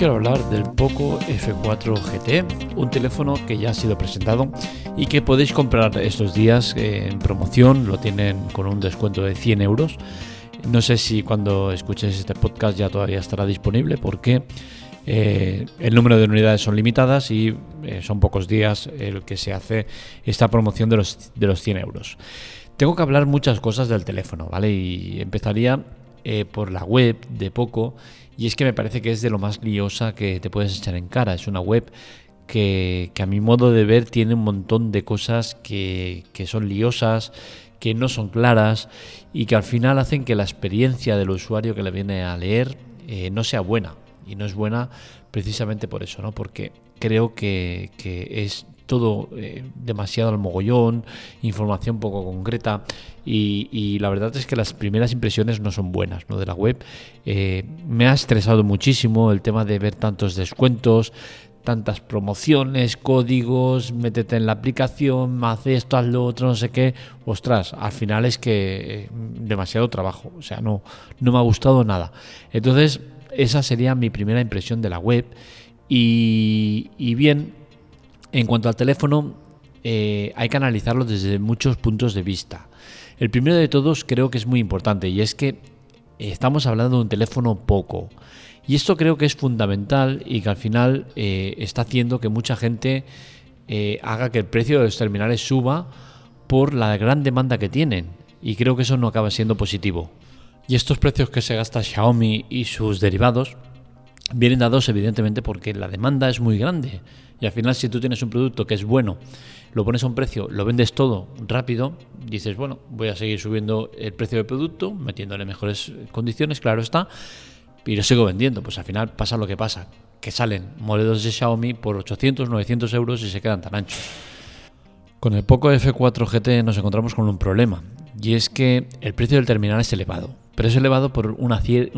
quiero hablar del Poco F4 GT, un teléfono que ya ha sido presentado y que podéis comprar estos días en promoción, lo tienen con un descuento de 100 euros. No sé si cuando escuches este podcast ya todavía estará disponible porque eh, el número de unidades son limitadas y eh, son pocos días el que se hace esta promoción de los, de los 100 euros. Tengo que hablar muchas cosas del teléfono, ¿vale? Y empezaría eh, por la web de Poco y es que me parece que es de lo más liosa que te puedes echar en cara. Es una web que, a mi modo de ver tiene un montón de cosas que, son liosas, que no son claras y que al final hacen que la experiencia del usuario que le viene a leer eh, no sea buena. Y no es buena precisamente por eso, ¿no? Porque creo que, que es todo eh, demasiado al mogollón, información poco concreta y, la verdad es que las primeras impresiones no son buenas ¿no? de la web. Eh, me ha estresado muchísimo el tema de ver tantos descuentos, tantas promociones, códigos, métete en la aplicación, haz esto, haz lo otro, no sé qué. Ostras, al final es que eh, demasiado trabajo, o sea, no, no me ha gustado nada. Entonces, esa sería mi primera impresión de la web. Y, y bien, en cuanto al teléfono, eh, hay que analizarlo desde muchos puntos de vista. El primero de todos creo que es muy importante y es que estamos hablando de un teléfono poco. Y esto creo que es fundamental y que al final eh, está haciendo que mucha gente eh, haga que el precio de los terminales suba por la gran demanda que tienen. Y creo que eso no acaba siendo positivo. Y estos precios que se gasta Xiaomi y sus derivados vienen dados evidentemente porque la demanda es muy grande. Y al final si tú tienes un producto que es bueno, lo pones a un precio, lo vendes todo rápido, dices, bueno, voy a seguir subiendo el precio del producto, metiéndole mejores condiciones, claro está, y lo sigo vendiendo. Pues al final pasa lo que pasa, que salen modelos de Xiaomi por 800, 900 euros y se quedan tan anchos. Con el Poco F4 GT nos encontramos con un problema, y es que el precio del terminal es elevado pero es elevado por una, serie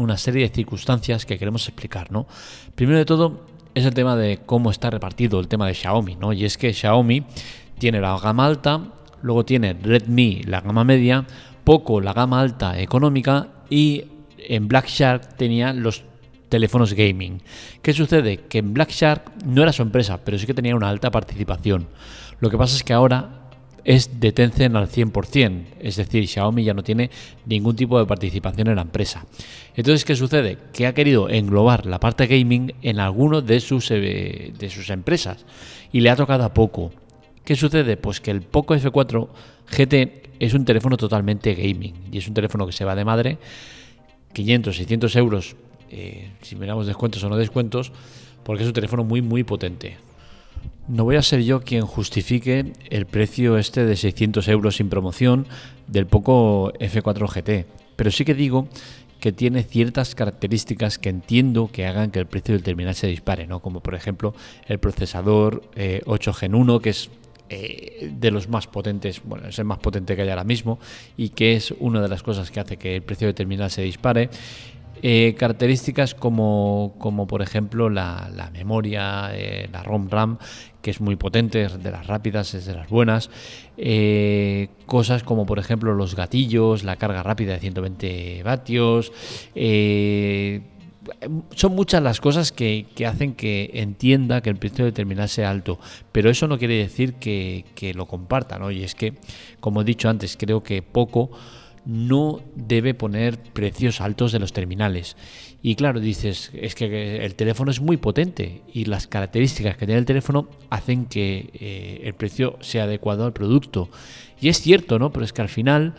de circunstancias que queremos explicar, ¿no? Primero de todo es el tema de cómo está repartido el tema de Xiaomi, ¿no? Y es que Xiaomi tiene la gama alta, luego tiene Redmi la gama media, Poco la gama alta económica y en Black Shark tenía los teléfonos gaming. ¿Qué sucede? Que en Black Shark no era su empresa, pero sí que tenía una alta participación. Lo que pasa es que ahora es de Tencent al 100%, es decir, Xiaomi ya no tiene ningún tipo de participación en la empresa. Entonces, ¿qué sucede? Que ha querido englobar la parte gaming en alguno de sus, eh, de sus empresas y le ha tocado a poco. ¿Qué sucede? Pues que el Poco F4 GT es un teléfono totalmente gaming y es un teléfono que se va de madre, 500, 600 euros, eh, si miramos descuentos o no descuentos, porque es un teléfono muy, muy potente. No voy a ser yo quien justifique el precio este de 600 euros sin promoción del Poco F4 GT, pero sí que digo que tiene ciertas características que entiendo que hagan que el precio del terminal se dispare, ¿no? Como por ejemplo el procesador 8 eh, Gen 1, que es eh, de los más potentes, bueno, es el más potente que hay ahora mismo y que es una de las cosas que hace que el precio del terminal se dispare. Eh, características como, como, por ejemplo la, memoria, eh, la ROM RAM, que es muy potente, es de las rápidas, es de las buenas. Eh, cosas como por ejemplo los gatillos, la carga rápida de 120 vatios. son muchas las cosas que, hacen que entienda que el precio de terminal sea alto, pero eso no quiere decir que, que lo compartan. ¿no? Y es que, como he dicho antes, creo que poco no debe poner precios altos de los terminales. Y claro, dices, es que el teléfono es muy potente y las características que tiene el teléfono hacen que eh, el precio sea adecuado al producto. Y es cierto, ¿no? Pero es que al final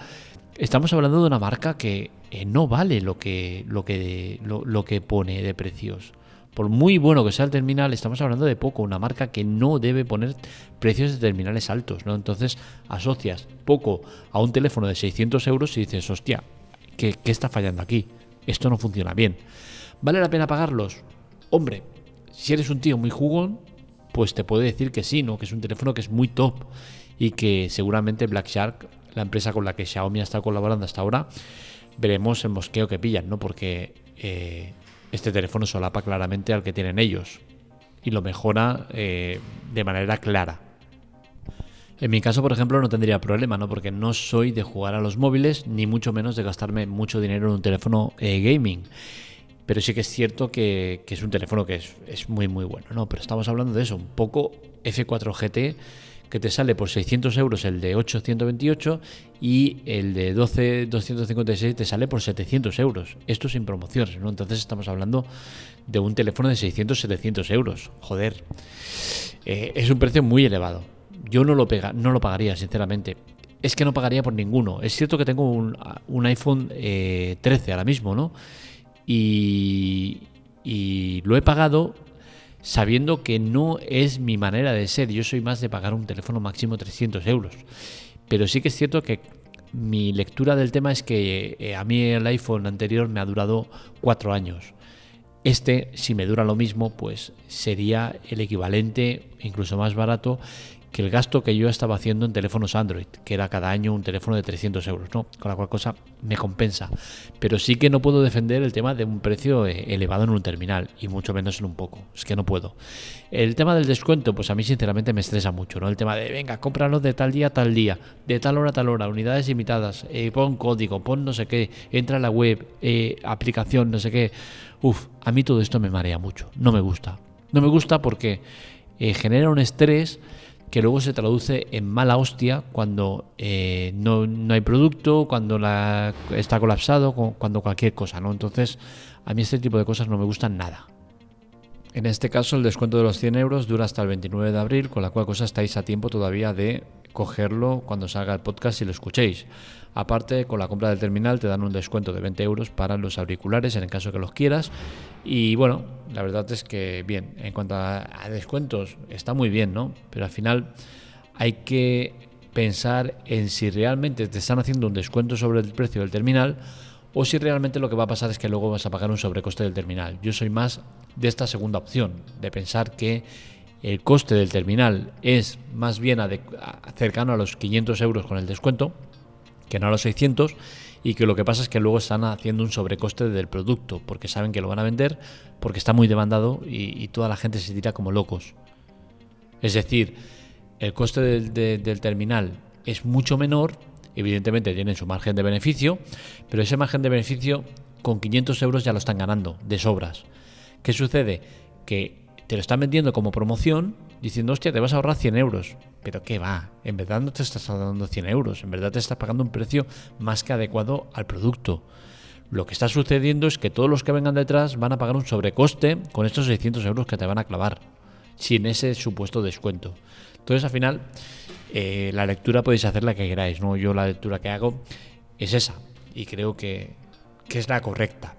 estamos hablando de una marca que eh, no vale lo que, lo, que, lo que pone de precios por muy bueno que sea el terminal, estamos hablando de poco, una marca que no debe poner precios de terminales altos, ¿no? Entonces asocias poco a un teléfono de 600 euros y dices, hostia, ¿qué, está fallando aquí? Esto no funciona bien. ¿Vale la pena pagarlos? Hombre, si eres un tío muy jugón, pues te puedo decir que sí, ¿no? Que es un teléfono que es muy top y que seguramente Black Shark, la empresa con la que Xiaomi ha estado colaborando hasta ahora, veremos el mosqueo que pillan, ¿no? Porque eh, este teléfono solapa claramente al que tienen ellos y lo mejora eh, de manera clara. En mi caso, por ejemplo, no tendría problema, ¿no? Porque no soy de jugar a los móviles, ni mucho menos de gastarme mucho dinero en un teléfono eh, gaming. pero sí que es cierto que, es un teléfono que es, es, muy muy bueno, ¿no? Pero estamos hablando de eso, un poco F4 GT que te sale por 600 euros el de 828 y el de 12 256 te sale por 700 euros. Esto sin promociones, ¿no? Entonces estamos hablando de un teléfono de 600 700 euros. Joder, eh, es un precio muy elevado. Yo no lo, pega, no lo pagaría, sinceramente. Es que no pagaría por ninguno. Es cierto que tengo un, iPhone 13 eh, ahora mismo, ¿no? Y, y lo he pagado sabiendo que no es mi manera de ser. Yo soy más de pagar un teléfono máximo 300 euros. Pero sí que es cierto que mi lectura del tema es que eh, a mí el iPhone anterior me ha durado cuatro años. Este, si me dura lo mismo, pues sería el equivalente, incluso más barato, que el gasto que yo estaba haciendo en teléfonos Android, que era cada año un teléfono de 300 euros, ¿no? Con la cual cosa me compensa. Pero sí que no puedo defender el tema de un precio eh, elevado en un terminal, y mucho menos en un poco. Es que no puedo. El tema del descuento, pues a mí sinceramente me estresa mucho, ¿no? El tema de, venga, cómpralo de tal día a tal día, de tal hora a tal hora, unidades limitadas, eh, pon código, pon no sé qué, entra a la web, eh, aplicación, no sé qué. Uf, a mí todo esto me marea mucho, no me gusta. No me gusta porque genera un estrés que luego se traduce en mala hostia cuando eh, no, hay producto, cuando la, está colapsado, cuando cualquier cosa, ¿no? Entonces, a mí este tipo de cosas no me gustan nada. En este caso, el descuento de los 100 euros dura hasta el 29 de abril, con la cual cosa estáis a tiempo todavía de cogerlo cuando salga el podcast y lo escuchéis. Aparte, con la compra del terminal te dan un descuento de 20 euros para los auriculares en el caso que los quieras. Y bueno, la verdad es que bien, en cuanto a, descuentos, está muy bien, ¿no? Pero al final hay que pensar en si realmente te están haciendo un descuento sobre el precio del terminal o si realmente lo que va a pasar es que luego vas a pagar un sobrecoste del terminal. Yo soy más de esta segunda opción, de pensar que el coste del terminal es más bien cercano a los 500 euros con el descuento, que no a los 600, y que lo que pasa es que luego están haciendo un sobrecoste del producto, porque saben que lo van a vender, porque está muy demandado y, toda la gente se tira como locos. Es decir, el coste del terminal es mucho menor, evidentemente tienen su margen de beneficio, pero ese margen de beneficio con 500 euros ya lo están ganando de sobras. ¿Qué sucede? Que te lo están vendiendo como promoción, diciendo, hostia, te vas a ahorrar 100 euros. Pero ¿qué va? En verdad no te estás dando 100 euros, en verdad te estás pagando un precio más que adecuado al producto. Lo que está sucediendo es que todos los que vengan detrás van a pagar un sobrecoste con estos 600 euros que te van a clavar, sin ese supuesto descuento. Entonces, al final, eh, la lectura podéis hacer la que queráis, ¿no? Yo la lectura que hago es esa, y creo que, que es la correcta.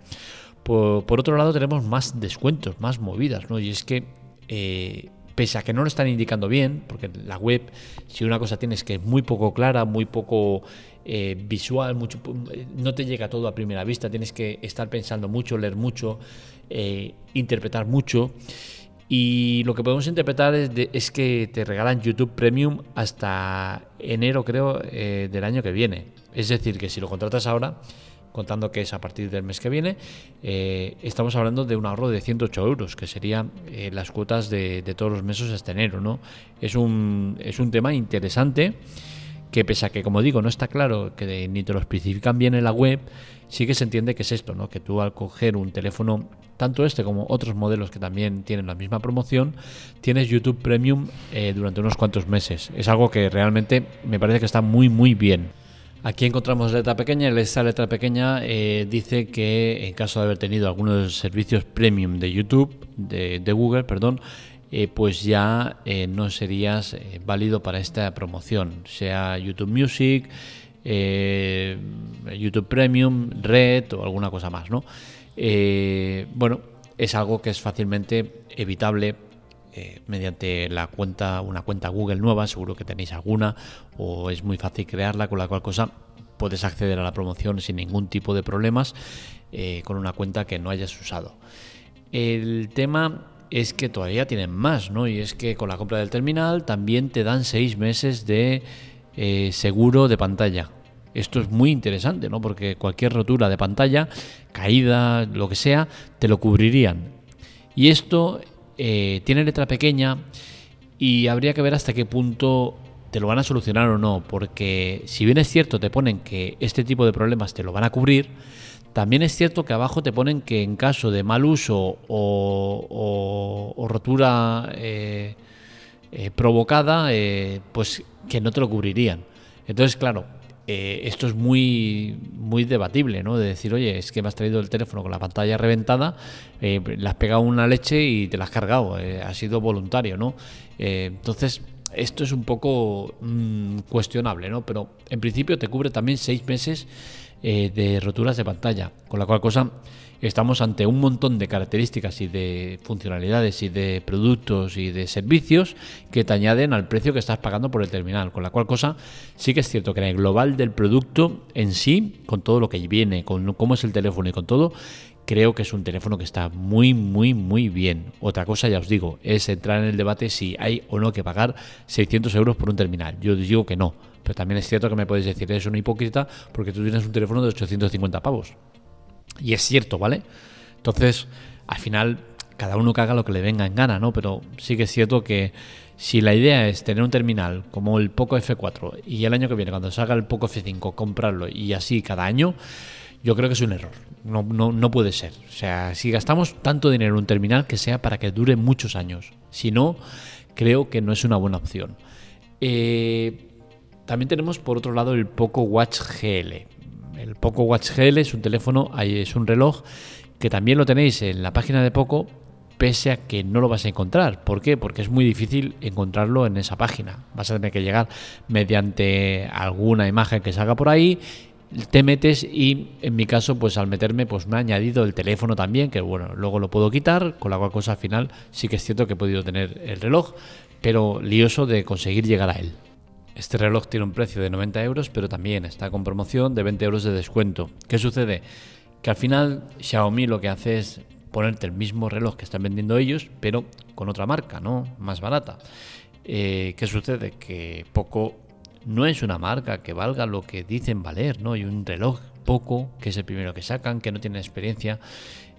Por, otro lado, tenemos más descuentos, más movidas, ¿no? Y es que, eh, pese a que no lo están indicando bien, porque la web, si una cosa tienes que es muy poco clara, muy poco eh, visual, mucho, no te llega todo a primera vista, tienes que estar pensando mucho, leer mucho, interpretar mucho. Y lo que podemos interpretar es, es, que te regalan YouTube Premium hasta enero, creo, del año que viene. Es decir, que si lo contratas ahora, contando que es a partir del mes que viene, eh, estamos hablando de un ahorro de 108 euros, que serían eh, las cuotas de, todos los meses hasta enero. ¿no? Es, un, es un tema interesante que pese a que, como digo, no está claro que ni te lo especifican bien en la web, sí que se entiende que es esto, ¿no? que tú al coger un teléfono, tanto este como otros modelos que también tienen la misma promoción, tienes YouTube Premium eh, durante unos cuantos meses. Es algo que realmente me parece que está muy, muy bien. Aquí encontramos letra pequeña esta letra pequeña eh, dice que en caso de haber tenido algunos servicios premium de YouTube, de, Google, perdón, eh, pues ya eh, no serías válido para esta promoción, sea YouTube Music, YouTube Premium, Red o alguna cosa más, ¿no? bueno, es algo que es fácilmente evitable eh, mediante la cuenta, una cuenta Google nueva, seguro que tenéis alguna, o es muy fácil crearla, con la cual cosa puedes acceder a la promoción sin ningún tipo de problemas eh, con una cuenta que no hayas usado. El tema es que todavía tienen más, ¿no? Y es que con la compra del terminal también te dan seis meses de eh, seguro de pantalla. Esto es muy interesante, ¿no? Porque cualquier rotura de pantalla, caída, lo que sea, te lo cubrirían. Y esto eh, tiene letra pequeña y habría que ver hasta qué punto te lo van a solucionar o no, porque si bien es cierto te ponen que este tipo de problemas te lo van a cubrir, También es cierto que abajo te ponen que en caso de mal uso o, rotura eh, eh, provocada, eh, pues que no te lo cubrirían. Entonces, claro, esto es muy, muy debatible, ¿no? De decir, oye, es que me has traído el teléfono con la pantalla reventada, le has pegado una leche y te la has cargado, ha sido voluntario, ¿no? entonces, esto es un poco mm, cuestionable, ¿no? Pero en principio te cubre también seis meses eh, de roturas de pantalla, con la cual cosa estamos ante un montón de características y de funcionalidades y de productos y de servicios que te añaden al precio que estás pagando por el terminal, con la cual cosa sí que es cierto que en el global del producto en sí, con todo lo que viene, con cómo es el teléfono y con todo, creo que es un teléfono que está muy, muy, muy bien. Otra cosa, ya os digo, es entrar en el debate si hay o no que pagar 600 euros por un terminal. Yo digo que no, pero también es cierto que me puedes decir, es una hipócrita porque tú tienes un teléfono de 850 pavos. Y es cierto, ¿vale? Entonces, al final, cada uno que haga lo que le venga en gana, ¿no? Pero sí que es cierto que si la idea es tener un terminal como el Poco F4 y el año que viene, cuando salga el Poco F5, comprarlo y así cada año, yo creo que es un error. No, no, puede ser. O sea, si gastamos tanto dinero en un terminal, que sea para que dure muchos años. Si no, creo que no es una buena opción. Eh, también tenemos por otro lado el Poco Watch GL. El Poco Watch GL es un teléfono, es un reloj que también lo tenéis en la página de Poco, pese a que no lo vas a encontrar. ¿Por qué? Porque es muy difícil encontrarlo en esa página. Vas a tener que llegar mediante alguna imagen que salga por ahí te metes y en mi caso pues al meterme pues me ha añadido el teléfono también que bueno luego lo puedo quitar con la cual cosa al final sí que es cierto que he podido tener el reloj pero lioso de conseguir llegar a él este reloj tiene un precio de 90 euros pero también está con promoción de 20 euros de descuento ¿qué sucede? que al final Xiaomi lo que hace es ponerte el mismo reloj que están vendiendo ellos pero con otra marca no más barata eh, ¿qué sucede? que poco no es una marca que valga lo que dicen valer, ¿no? Y un reloj poco, que es el primero que sacan, que no tiene experiencia,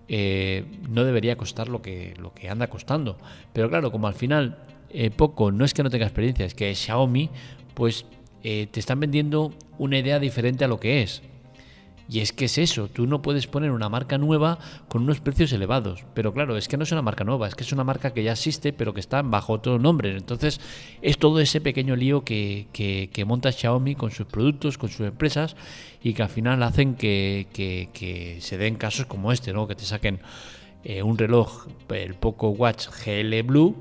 eh, no debería costar lo que, lo que anda costando. Pero claro, como al final eh, poco no es que no tenga experiencia, es que Xiaomi, pues eh, te están vendiendo una idea diferente a lo que es. Y es que es eso, tú no puedes poner una marca nueva con unos precios elevados. Pero claro, es que no es una marca nueva, es que es una marca que ya existe, pero que está bajo otro nombre. Entonces, es todo ese pequeño lío que, que, monta Xiaomi con sus productos, con sus empresas, y que al final hacen que, que se den casos como este, ¿no? Que te saquen eh, un reloj, el Poco Watch GL Blue,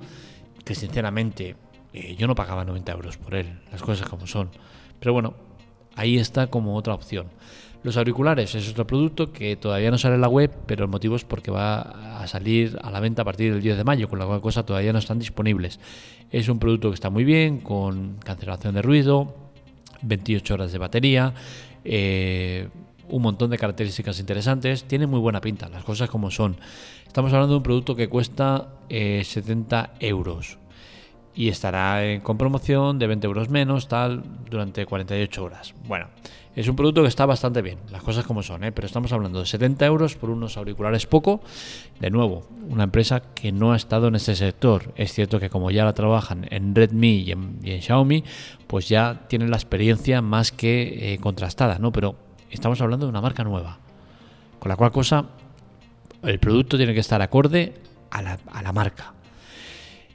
que sinceramente eh, yo no pagaba 90 euros por él, las cosas como son. Pero bueno, ahí está como otra opción. Los auriculares es otro producto que todavía no sale en la web, pero el motivo es porque va a salir a la venta a partir del 10 de mayo, con la cual cosa todavía no están disponibles. Es un producto que está muy bien, con cancelación de ruido, 28 horas de batería, eh, un montón de características interesantes, tiene muy buena pinta, las cosas como son. Estamos hablando de un producto que cuesta 70 eh, euros y estará con promoción de 20 euros menos, tal, durante 48 horas. Bueno, es un producto que está bastante bien, las cosas como son, ¿eh? pero estamos hablando de 70 euros por unos auriculares poco. De nuevo, una empresa que no ha estado en ese sector. Es cierto que como ya la trabajan en Redmi y en, Xiaomi, pues ya tienen la experiencia más que eh, contrastada, ¿no? Pero estamos hablando de una marca nueva. Con la cual cosa, el producto tiene que estar acorde a la, a la marca.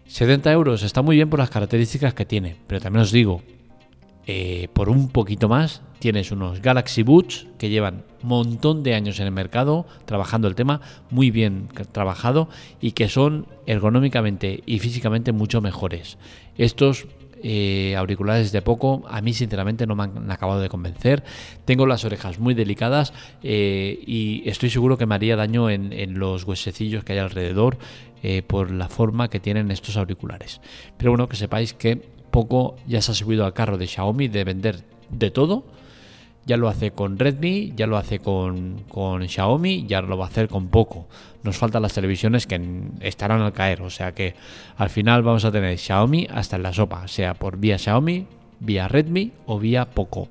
70 euros está muy bien por las características que tiene, pero también os digo, eh, por un poquito más tienes unos Galaxy Boots que llevan un montón de años en el mercado trabajando el tema, muy bien trabajado y que son ergonómicamente y físicamente mucho mejores. Estos eh, auriculares de poco, a mí sinceramente no me han acabado de convencer. Tengo las orejas muy delicadas eh, y estoy seguro que me haría daño en, los huesecillos que hay alrededor por la forma que tienen estos auriculares. Pero bueno, que sepáis que poco ya se ha subido al carro de Xiaomi de vender de todo. Ya lo hace con Redmi, ya lo hace con, Xiaomi, ya lo va a hacer con Poco. Nos faltan las televisiones que estarán al caer, o sea que al final vamos a tener Xiaomi hasta en la sopa, sea por vía Xiaomi, vía Redmi o vía Poco.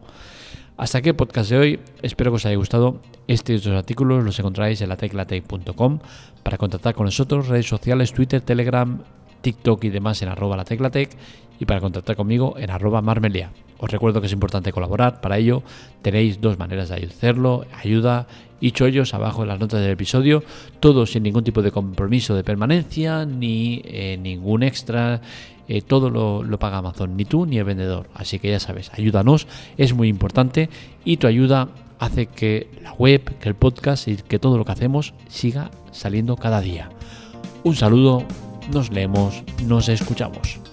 Hasta aquí el podcast de hoy, espero que os haya gustado. Este y otros artículos los encontráis en la teclatec.com para contactar con nosotros, redes sociales, Twitter, Telegram, TikTok y demás en arroba la teclatec y para contactar conmigo en arroba marmelia. Os recuerdo que es importante colaborar. Para ello tenéis dos maneras de hacerlo. Ayuda y chollos abajo en las notas del episodio. Todo sin ningún tipo de compromiso de permanencia ni eh, ningún extra. Eh, todo lo, lo, paga Amazon, ni tú ni el vendedor. Así que ya sabes, ayúdanos, es muy importante y tu ayuda hace que la web, que el podcast y que todo lo que hacemos siga saliendo cada día. Un saludo, nos leemos, nos escuchamos.